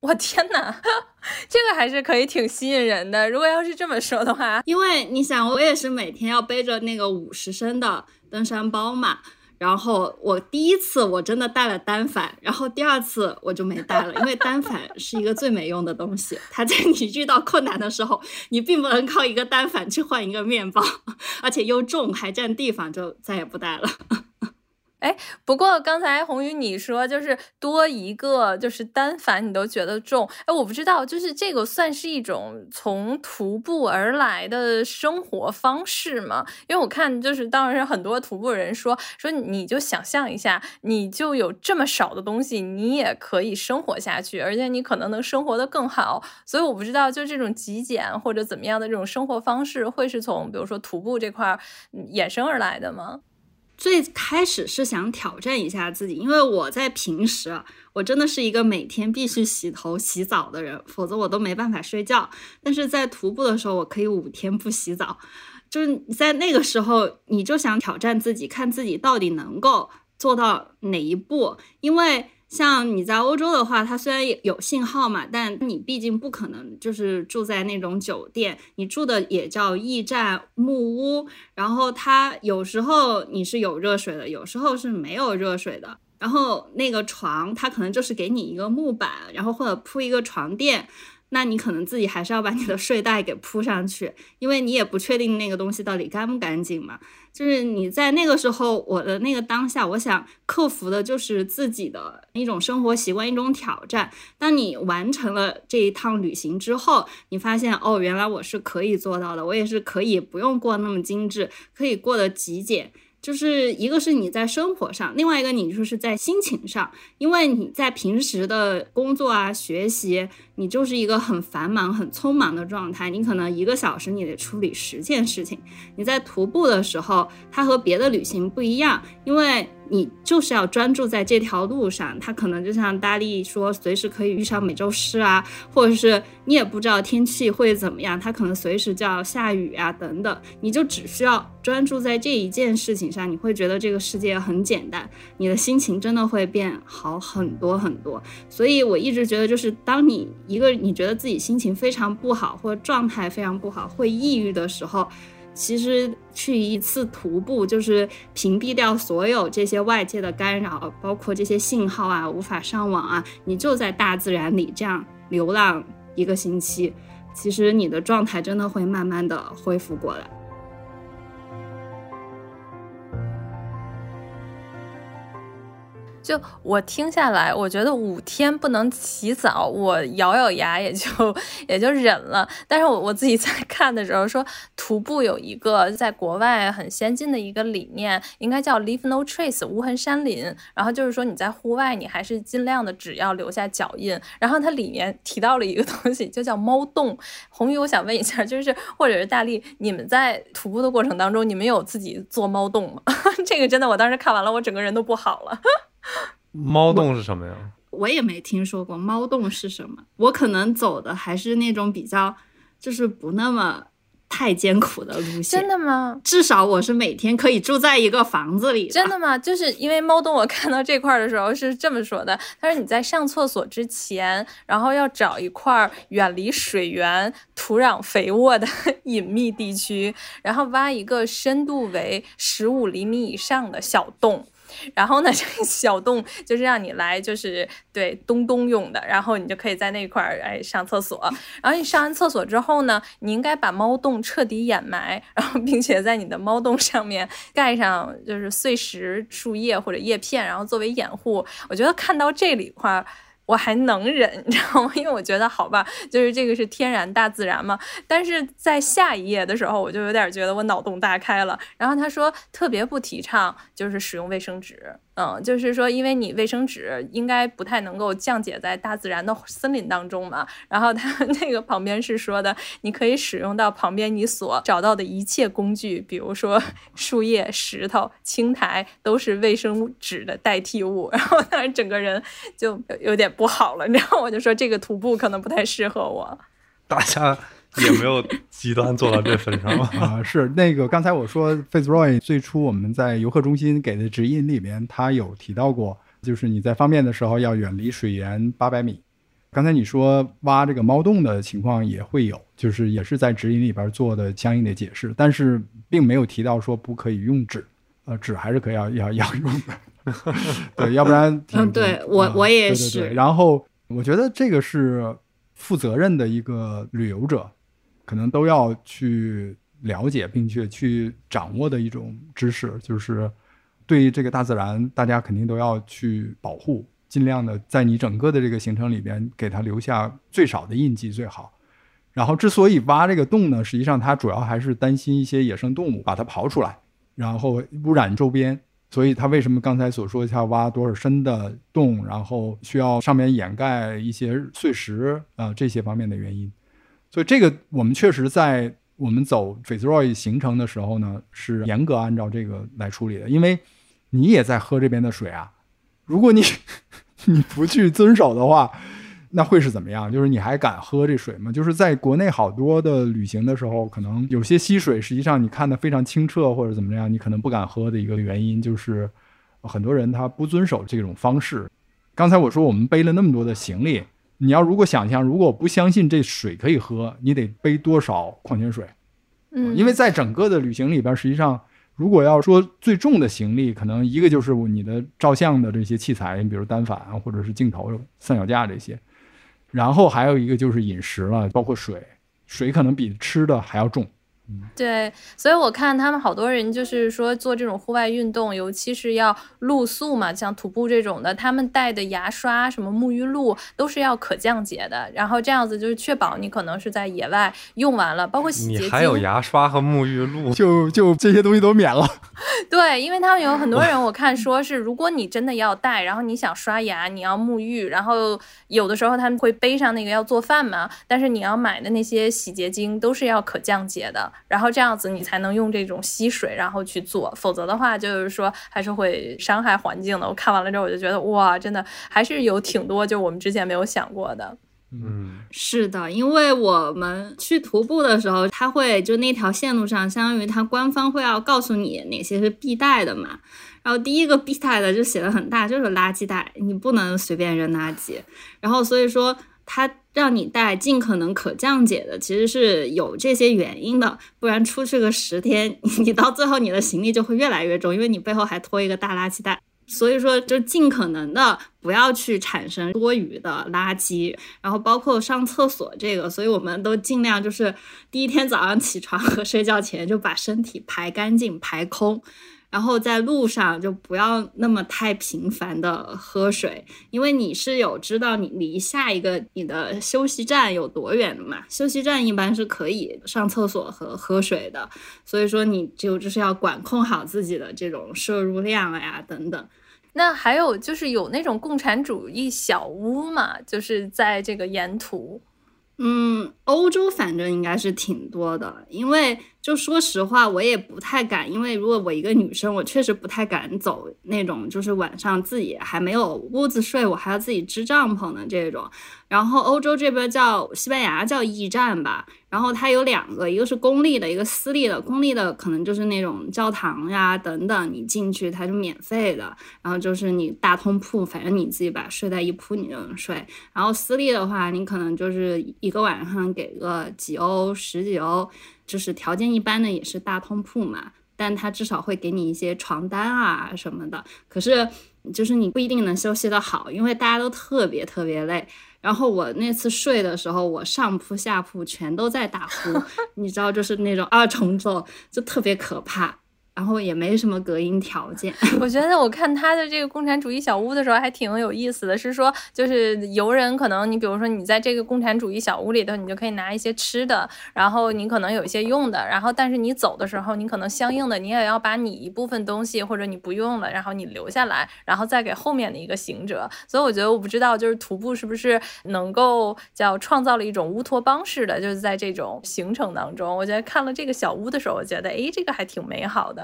我天哪，这个还是可以挺吸引人的。如果要是这么说的话，因为你想，我也是每天要背着那个五十升的登山包嘛。然后我第一次我真的带了单反，然后第二次我就没带了，因为单反是一个最没用的东西。它在你遇到困难的时候，你并不能靠一个单反去换一个面包，而且又重还占地方，就再也不带了。哎，不过刚才红宇你说就是多一个就是单反你都觉得重，哎，我不知道，就是这个算是一种从徒步而来的生活方式吗？因为我看就是当时很多徒步人说说你就想象一下，你就有这么少的东西，你也可以生活下去，而且你可能能生活的更好。所以我不知道，就这种极简或者怎么样的这种生活方式，会是从比如说徒步这块衍生而来的吗？最开始是想挑战一下自己，因为我在平时，我真的是一个每天必须洗头洗澡的人，否则我都没办法睡觉。但是在徒步的时候，我可以五天不洗澡，就是在那个时候，你就想挑战自己，看自己到底能够做到哪一步，因为。像你在欧洲的话，它虽然有信号嘛，但你毕竟不可能就是住在那种酒店，你住的也叫驿站木屋，然后它有时候你是有热水的，有时候是没有热水的，然后那个床它可能就是给你一个木板，然后或者铺一个床垫。那你可能自己还是要把你的睡袋给铺上去，因为你也不确定那个东西到底干不干净嘛。就是你在那个时候，我的那个当下，我想克服的就是自己的一种生活习惯，一种挑战。当你完成了这一趟旅行之后，你发现哦，原来我是可以做到的，我也是可以不用过那么精致，可以过得极简。就是一个是你在生活上，另外一个你就是在心情上，因为你在平时的工作啊、学习，你就是一个很繁忙、很匆忙的状态，你可能一个小时你得处理十件事情。你在徒步的时候，它和别的旅行不一样，因为你就是要专注在这条路上，它可能就像大力说，随时可以遇上美洲狮啊，或者是你也不知道天气会怎么样，它可能随时就要下雨啊等等，你就只需要专注在这一件事情上，你会觉得这个世界很简单，你的心情真的会变好很多很多。所以我一直觉得，就是当你一个你觉得自己心情非常不好，或者状态非常不好，会抑郁的时候。其实去一次徒步，就是屏蔽掉所有这些外界的干扰，包括这些信号啊，无法上网啊，你就在大自然里这样流浪一个星期，其实你的状态真的会慢慢的恢复过来。就我听下来，我觉得五天不能洗澡，我咬咬牙也就 也就忍了。但是我我自己在 看的时候说，徒步有一个在国外很先进的一个理念，应该叫 leave no trace 无痕山林。然后就是说你在户外，你还是尽量的只要留下脚印。然后它里面提到了一个 东西，就叫猫洞。红宇，我想问一下，就是或者是大力，你们在徒步的过程当中，你们有自己做猫洞吗？这个真的，我当时看完了，我整个人都不好了。猫洞是什么呀？我也没听说过猫洞是什么。我可能走的还是那种比较，就是不那么太艰苦的路线。真的吗？至少我是每天可以住在一个房子里。真的吗？就是因为猫洞，我看到这块的时候是这么说的：他说你在上厕所之前，然后要找一块远离水源、土壤肥沃的隐秘地区，然后挖一个深度为十五厘米以上的小洞。然后呢，这个小洞就是让你来，就是对东东用的。然后你就可以在那块儿哎上厕所。然后你上完厕所之后呢，你应该把猫洞彻底掩埋，然后并且在你的猫洞上面盖上就是碎石、树叶或者叶片，然后作为掩护。我觉得看到这里块儿。我还能忍，你知道吗？因为我觉得好吧，就是这个是天然大自然嘛。但是在下一页的时候，我就有点觉得我脑洞大开了。然后他说特别不提倡就是使用卫生纸。嗯，就是说，因为你卫生纸应该不太能够降解在大自然的森林当中嘛。然后他 那个旁边是说的，你可以使用到旁边你所找到的一切工具，比如说 树叶、石头、青苔，都是卫生纸的代替物。然后当时整个人就有点不好了，然后我就说这个徒步可能不太适合我。大家。也没有极端做到这份上 啊！是那个刚才我说 f a c e Roy 最初我们在游客中心给的指引里面，他有提到过，就是你在方便的时候要远离水源八百米。刚才你说挖这个猫洞的情况也会有，就是也是在指引里边做的相应的解释，但是并没有提到说不可以用纸，呃，纸还是可以要要要用的，对，要不然嗯，对我我也是。然后我觉得这个是负责任的一个旅游者。可能都要去了解并且去掌握的一种知识，就是对于这个大自然，大家肯定都要去保护，尽量的在你整个的这个行程里边给它留下最少的印记最好。然后，之所以挖这个洞呢，实际上它主要还是担心一些野生动物把它刨出来，然后污染周边。所以，它为什么刚才所说要挖多少深的洞，然后需要上面掩盖一些碎石啊这些方面的原因。所以这个我们确实在我们走 Fitzroy 行程的时候呢，是严格按照这个来处理的。因为你也在喝这边的水啊，如果你 你不去遵守的话，那会是怎么样？就是你还敢喝这水吗？就是在国内好多的旅行的时候，可能有些溪水实际上你看的非常清澈或者怎么样，你可能不敢喝的一个原因就是很多人他不遵守这种方式。刚才我说我们背了那么多的行李。你要如果想象，如果不相信这水可以喝，你得背多少矿泉水？嗯，因为在整个的旅行里边，实际上如果要说最重的行李，可能一个就是你的照相的这些器材，你比如单反或者是镜头、三脚架这些，然后还有一个就是饮食了，包括水，水可能比吃的还要重。对，所以我看他们好多人就是说做这种户外运动，尤其是要露宿嘛，像徒步这种的，他们带的牙刷、什么沐浴露都是要可降解的，然后这样子就是确保你可能是在野外用完了，包括洗洁精。你还有牙刷和沐浴露，就就这些东西都免了。对，因为他们有很多人，我看说是如果你真的要带，然后你想刷牙，你要沐浴，然后有的时候他们会背上那个要做饭嘛，但是你要买的那些洗洁精都是要可降解的。然后这样子你才能用这种吸水然后去做，否则的话就是说还是会伤害环境的。我看完了之后我就觉得哇，真的还是有挺多就我们之前没有想过的。嗯，是的，因为我们去徒步的时候，他会就那条线路上，相当于他官方会要告诉你哪些是必带的嘛。然后第一个必带的就写的很大，就是垃圾袋，你不能随便扔垃圾。然后所以说他让你带尽可能可降解的，其实是有这些原因的，不然出去个十天，你到最后你的行李就会越来越重，因为你背后还拖一个大垃圾袋。所以说，就尽可能的不要去产生多余的垃圾，然后包括上厕所这个，所以我们都尽量就是第一天早上起床和睡觉前就把身体排干净、排空。然后在路上就不要那么太频繁的喝水，因为你是有知道你离下一个你的休息站有多远的嘛？休息站一般是可以上厕所和喝水的，所以说你就就是要管控好自己的这种摄入量呀等等。那还有就是有那种共产主义小屋嘛，就是在这个沿途。嗯，欧洲反正应该是挺多的，因为。就说实话，我也不太敢，因为如果我一个女生，我确实不太敢走那种，就是晚上自己还没有屋子睡，我还要自己支帐篷的这种。然后欧洲这边叫西班牙叫驿站吧，然后它有两个，一个是公立的，一个私立的。公立的可能就是那种教堂呀等等，你进去它是免费的，然后就是你大通铺，反正你自己把睡袋一铺你就能睡。然后私立的话，你可能就是一个晚上给个几欧十几欧。就是条件一般的也是大通铺嘛，但他至少会给你一些床单啊什么的。可是就是你不一定能休息得好，因为大家都特别特别累。然后我那次睡的时候，我上铺下铺全都在打呼，你知道，就是那种二重奏，就特别可怕。然后也没什么隔音条件。我觉得我看他的这个共产主义小屋的时候还挺有意思的，是说就是游人可能你比如说你在这个共产主义小屋里头，你就可以拿一些吃的，然后你可能有一些用的，然后但是你走的时候，你可能相应的你也要把你一部分东西或者你不用了，然后你留下来，然后再给后面的一个行者。所以我觉得我不知道就是徒步是不是能够叫创造了一种乌托邦式的，就是在这种行程当中，我觉得看了这个小屋的时候，我觉得哎这个还挺美好的。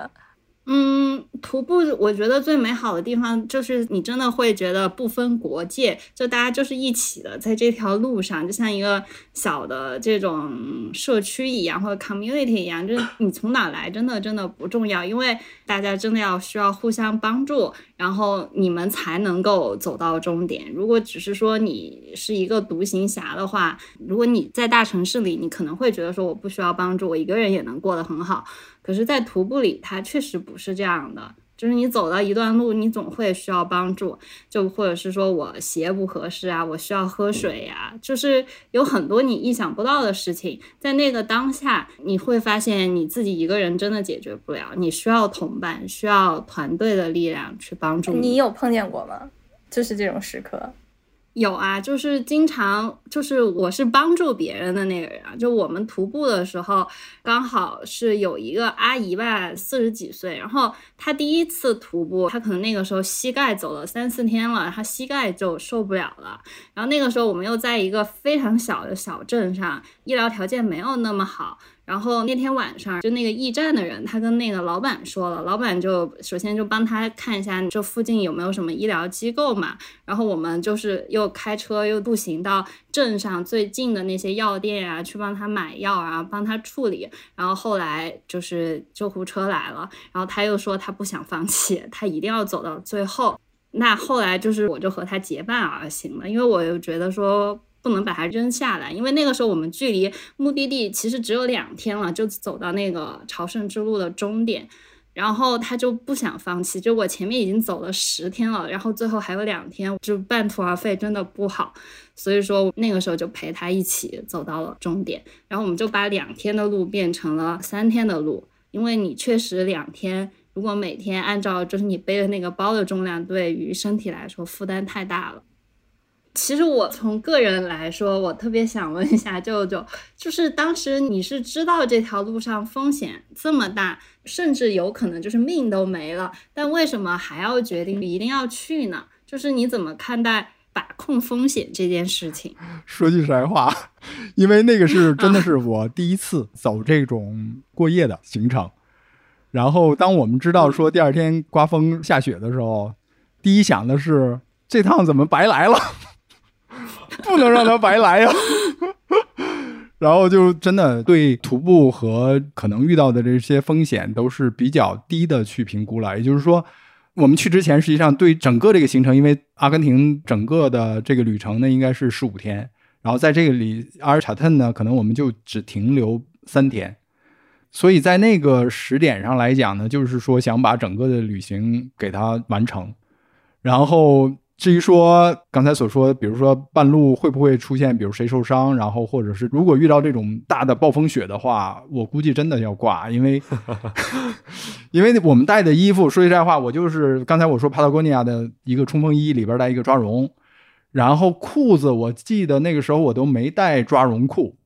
嗯，徒步我觉得最美好的地方就是你真的会觉得不分国界，就大家就是一起的在这条路上，就像一个小的这种社区一样，或者 community 一样，就是你从哪来真的真的不重要，因为大家真的要需要互相帮助，然后你们才能够走到终点。如果只是说你是一个独行侠的话，如果你在大城市里，你可能会觉得说我不需要帮助，我一个人也能过得很好。可是，在徒步里，它确实不是这样的。就是你走到一段路，你总会需要帮助，就或者是说我鞋不合适啊，我需要喝水呀，就是有很多你意想不到的事情，在那个当下，你会发现你自己一个人真的解决不了，你需要同伴，需要团队的力量去帮助你。你有碰见过吗？就是这种时刻。有啊，就是经常就是我是帮助别人的那个人啊。就我们徒步的时候，刚好是有一个阿姨吧，四十几岁，然后她第一次徒步，她可能那个时候膝盖走了三四天了，她膝盖就受不了了。然后那个时候我们又在一个非常小的小镇上，医疗条件没有那么好。然后那天晚上，就那个驿站的人，他跟那个老板说了，老板就首先就帮他看一下这附近有没有什么医疗机构嘛。然后我们就是又开车又步行到镇上最近的那些药店啊，去帮他买药啊，帮他处理。然后后来就是救护车来了，然后他又说他不想放弃，他一定要走到最后。那后来就是我就和他结伴而行了，因为我又觉得说。不能把它扔下来，因为那个时候我们距离目的地其实只有两天了，就走到那个朝圣之路的终点。然后他就不想放弃，就我前面已经走了十天了，然后最后还有两天，就半途而废，真的不好。所以说那个时候就陪他一起走到了终点，然后我们就把两天的路变成了三天的路，因为你确实两天，如果每天按照就是你背的那个包的重量，对于身体来说负担太大了。其实我从个人来说，我特别想问一下 舅舅，就是当时你是知道这条路上风险这么大，甚至有可能就是命都没了，但为什么还要决定一定要去呢？就是你怎么看待？把控风险这件事情。说句实在话，因为那个是真的是我第一次走这种过夜的行程。然后当我们知道说第二天刮风下雪的时候，第一想的是这趟怎么白来了？不能让他白来呀！然后就真的对徒步和可能遇到的这些风险都是比较低的去评估了。也就是说，我们去之前，实际上对整个这个行程，因为阿根廷整个的这个旅程呢，应该是十五天，然后在这个里阿尔查特呢，可能我们就只停留三天，所以在那个时点上来讲呢，就是说想把整个的旅行给它完成，然后。至于说刚才所说，比如说半路会不会出现，比如谁受伤，然后或者是如果遇到这种大的暴风雪的话，我估计真的要挂，因为因为我们带的衣服，说实在话，我就是刚才我说帕塔哥尼亚的一个冲锋衣，里边带一个抓绒，然后裤子，我记得那个时候我都没带抓绒裤，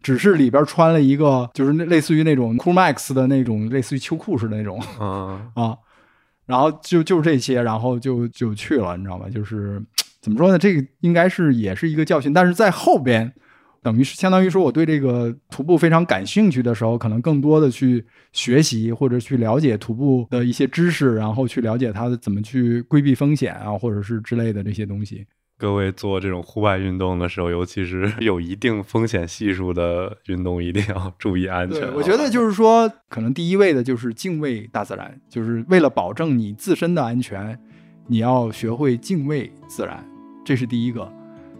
只是里边穿了一个就是类似于那种 Cool Max 的那种类似于秋裤似的那种，啊。然后就就这些，然后就就去了，你知道吗？就是 怎么说呢？这个应该是也是一个教训，但是在后边，等于是相当于说我对这个徒步非常感兴趣的时候，可能更多的去学习或者去了解徒步的一些知识，然后去了解它怎么去规避风险啊，或者是之类的这些东西。各位做这种户外运动的时候，尤其是 有一定风险系数的运动，一定要 注意安全。我觉得就是说，可能第一位的就是敬畏大自然，就是为了保证你自身的安全，你要学会敬畏自然，这是第一个。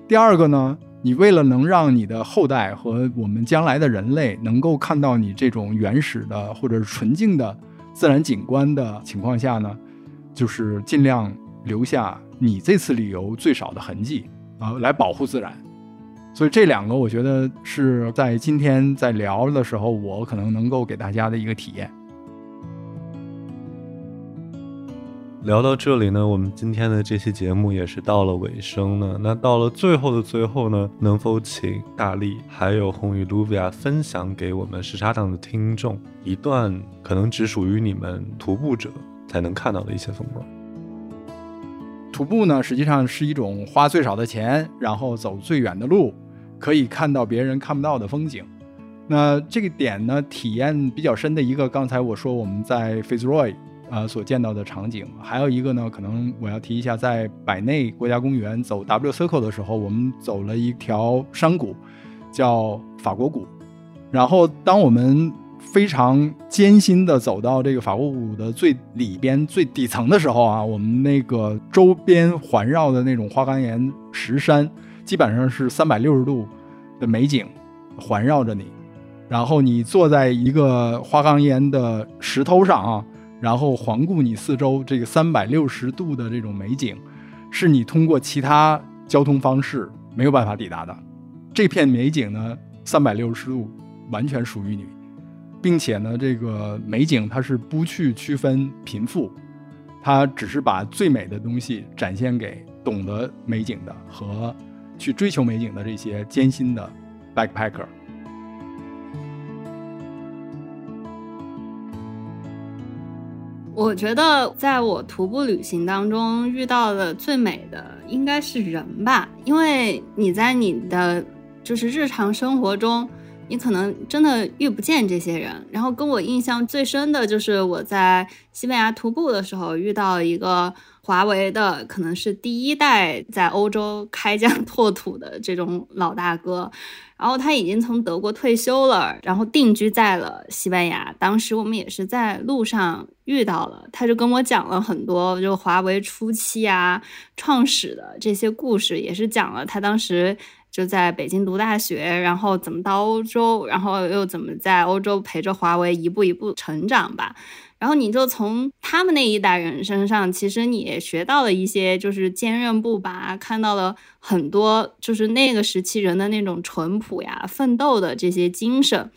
第二个呢，你为了能让你的后代和我们将来的人类能够看到你这种原始的或者是纯净的自然景观的情况下呢，就是尽量留下。你这次旅游最少的痕迹啊，来保护自然，所以这两个我觉得是在今天在聊的时候，我可能能够给大家的一个体验。聊到这里呢，我们今天的这期节目也是到了尾声了。那到了最后的最后呢，能否请大力还有红雨卢比亚分享给我们时差党的听众一段可能只属于你们徒步者才能看到的一些风光？徒步呢，实际上是一种花最少的钱，然后走最远的路，可以看到别人看不到的风景。那这个点呢，体验比较深的一个，刚才我说我们在 Fitzroy 啊所见到的场景，还有一个呢，可能我要提一下，在百内国家公园走 W Circle 的时候，我们走了一条山谷，叫法国谷。然后当我们非常艰辛的走到这个法国谷的最里边、最底层的时候啊，我们那个周边环绕的那种花岗岩石山，基本上是三百六十度的美景环绕着你，然后你坐在一个花岗岩的石头上啊，然后环顾你四周，这个三百六十度的这种美景，是你通过其他交通方式没有办法抵达的。这片美景呢，三百六十度完全属于你。并且呢，这个美景它是不去区分贫富，它只是把最美的东西展现给懂得美景的和去追求美景的这些艰辛的 backpacker。我觉得在我徒步旅行当中遇到的最美的应该是人吧，因为你在你的就是日常生活中。你可能真的遇不见这些人，然后跟我印象最深的就是我在西班牙徒步的时候遇到一个华为的，可能是第一代在欧洲开疆 拓土的这种老大哥，然后他已经从德国退休了，然后定居在了西班牙。当时我们也是在路上遇到了，他就跟我讲了很多就华为初期啊创始的这些故事，也是讲了他当时。就在北京读大学，然后怎么到欧洲，然后又怎么在欧洲陪着华为一步一步成长吧。然后你就从他们那一代人身上，其实你也学到了一些，就是坚韧不拔，看到了很多就是那个时期人的那种淳朴呀、奋斗的这些精神。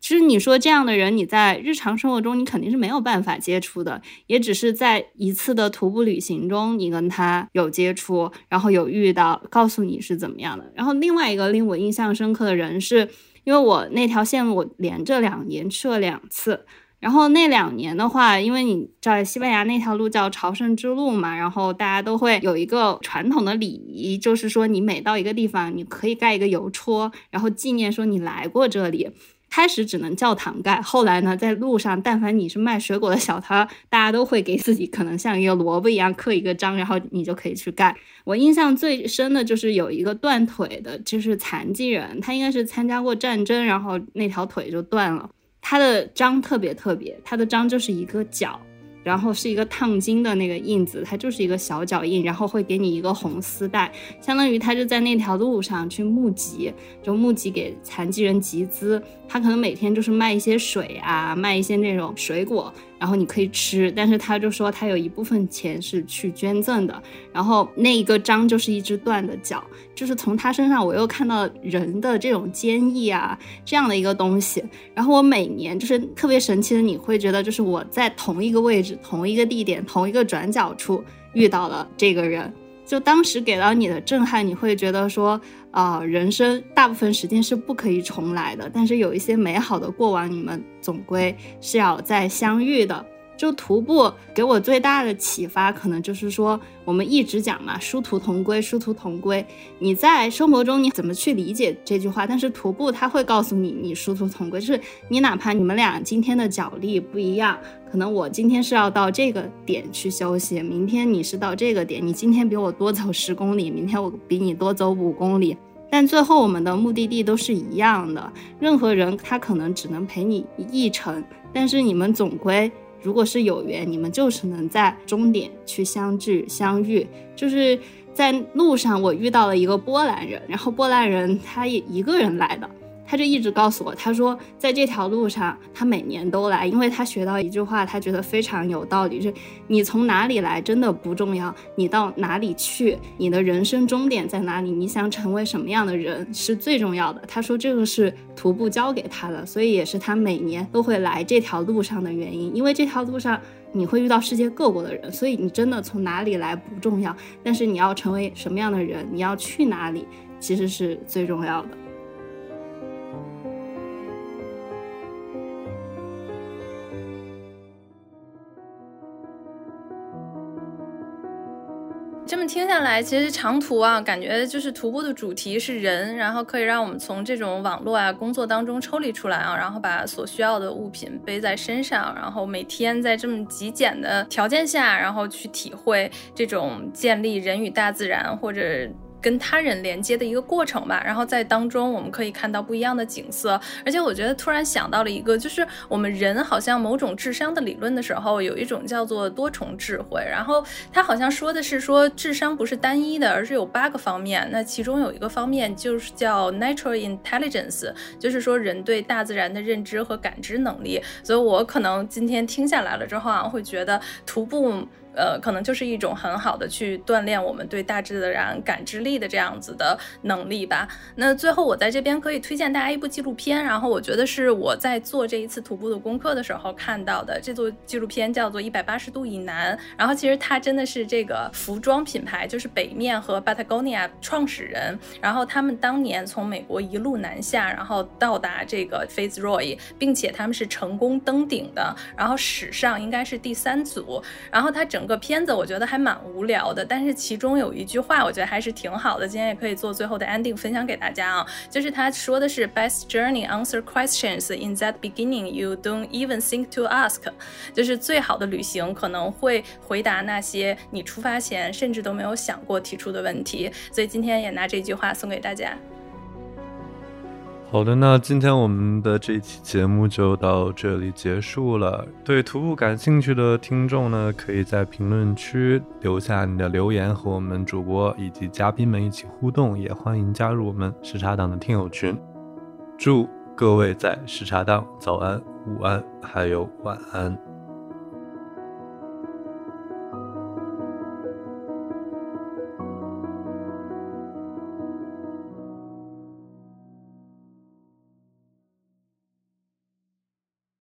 其实你说这样的人，你在日常生活中你肯定是没有办法接触的，也只是在一次的徒步旅行中，你跟他有接触，然后有遇到，告诉你是怎么样的。然后另外一个令我印象深刻的人，是因为我那条线路我连着两年去了两次，然后那两年的话，因为你在西班牙那条路叫朝圣之路嘛，然后大家都会有一个传统的礼仪，就是说你每到一个地方，你可以盖一个邮戳，然后纪念说你来过这里。开始只能教堂盖，后来呢，在路上，但凡你是卖水果的小摊，大家都会给自己可能像一个萝卜一样刻一个章，然后你就可以去盖。我印象最深的就是有一个断腿的，就是残疾人，他应该是参加过战争，然后那条腿就断了。他的章特别特别，他的章就是一个角，然后是一个烫金的那个印子，它就是一个小脚印，然后会给你一个红丝带，相当于他就在那条路上去募集，就募集给残疾人集资。他可能每天就是卖一些水啊，卖一些那种水果。然后你可以吃，但是他就说他有一部分钱是去捐赠的，然后那一个章就是一只断的脚，就是从他身上我又看到人的这种坚毅啊这样的一个东西。然后我每年就是特别神奇的，你会觉得就是我在同一个位置、同一个地点、同一个转角处遇到了这个人，就当时给到你的震撼，你会觉得说。啊，人生大部分时间是不可以重来的，但是有一些美好的过往，你们总归是要再相遇的。就徒步给我最大的启发，可能就是说，我们一直讲嘛，殊途同归，殊途同归。你在生活中你怎么去理解这句话？但是徒步他会告诉你，你殊途同归，就是你哪怕你们俩今天的脚力不一样，可能我今天是要到这个点去休息，明天你是到这个点，你今天比我多走十公里，明天我比你多走五公里。但最后我们的目的地都是一样的。任何人他可能只能陪你一程，但是你们总归如果是有缘，你们就是能在终点去相聚相遇。就是在路上，我遇到了一个波兰人，然后波兰人他也一个人来的。他就一直告诉我，他说在这条路上，他每年都来，因为他学到一句话，他觉得非常有道理，就是你从哪里来真的不重要，你到哪里去，你的人生终点在哪里，你想成为什么样的人是最重要的。他说这个是徒步教给他的，所以也是他每年都会来这条路上的原因。因为这条路上你会遇到世界各国的人，所以你真的从哪里来不重要，但是你要成为什么样的人，你要去哪里，其实是最重要的。这么听下来，其实长途啊，感觉就是徒步的主题是人，然后可以让我们从这种网络啊工作当中抽离出来啊，然后把所需要的物品背在身上，然后每天在这么极简的条件下，然后去体会这种建立人与大自然或者。跟他人连接的一个过程吧，然后在当中我们可以看到不一样的景色，而且我觉得突然想到了一个，就是我们人好像某种智商的理论的时候，有一种叫做多重智慧，然后他好像说的是说智商不是单一的，而是有八个方面，那其中有一个方面就是叫 natural intelligence，就是说人对大自然的认知和感知能力，所以我可能今天听下来了之后啊，会觉得徒步。呃，可能就是一种很好的去锻炼我们对大自然感知力的这样子的能力吧。那最后我在这边可以推荐大家一部纪录片，然后我觉得是我在做这一次徒步的功课的时候看到的。这部纪录片叫做《一百八十度以南》，然后其实它真的是这个服装品牌，就是北面和 Patagonia 创始人，然后他们当年从美国一路南下，然后到达这个 Fitzroy，并且他们是成功登顶的，然后史上应该是第三组，然后它整。个片子我觉得还蛮无聊的，但是其中有一句话我觉得还是挺好的，今天也可以做最后的 ending 分享给大家啊，就是他说的是 best journey answer questions in that beginning you don't even think to ask，就是最好的旅行可能会回答那些你出发前甚至都没有想过提出的问题，所以今天也拿这句话送给大家。好的，那今天我们的这期节目就到这里结束了。对徒步感兴趣的听众呢，可以在评论区留下你的留言，和我们主播以及嘉宾们一起互动。也欢迎加入我们时差党的听友群。祝各位在时差党早安、午安，还有晚安。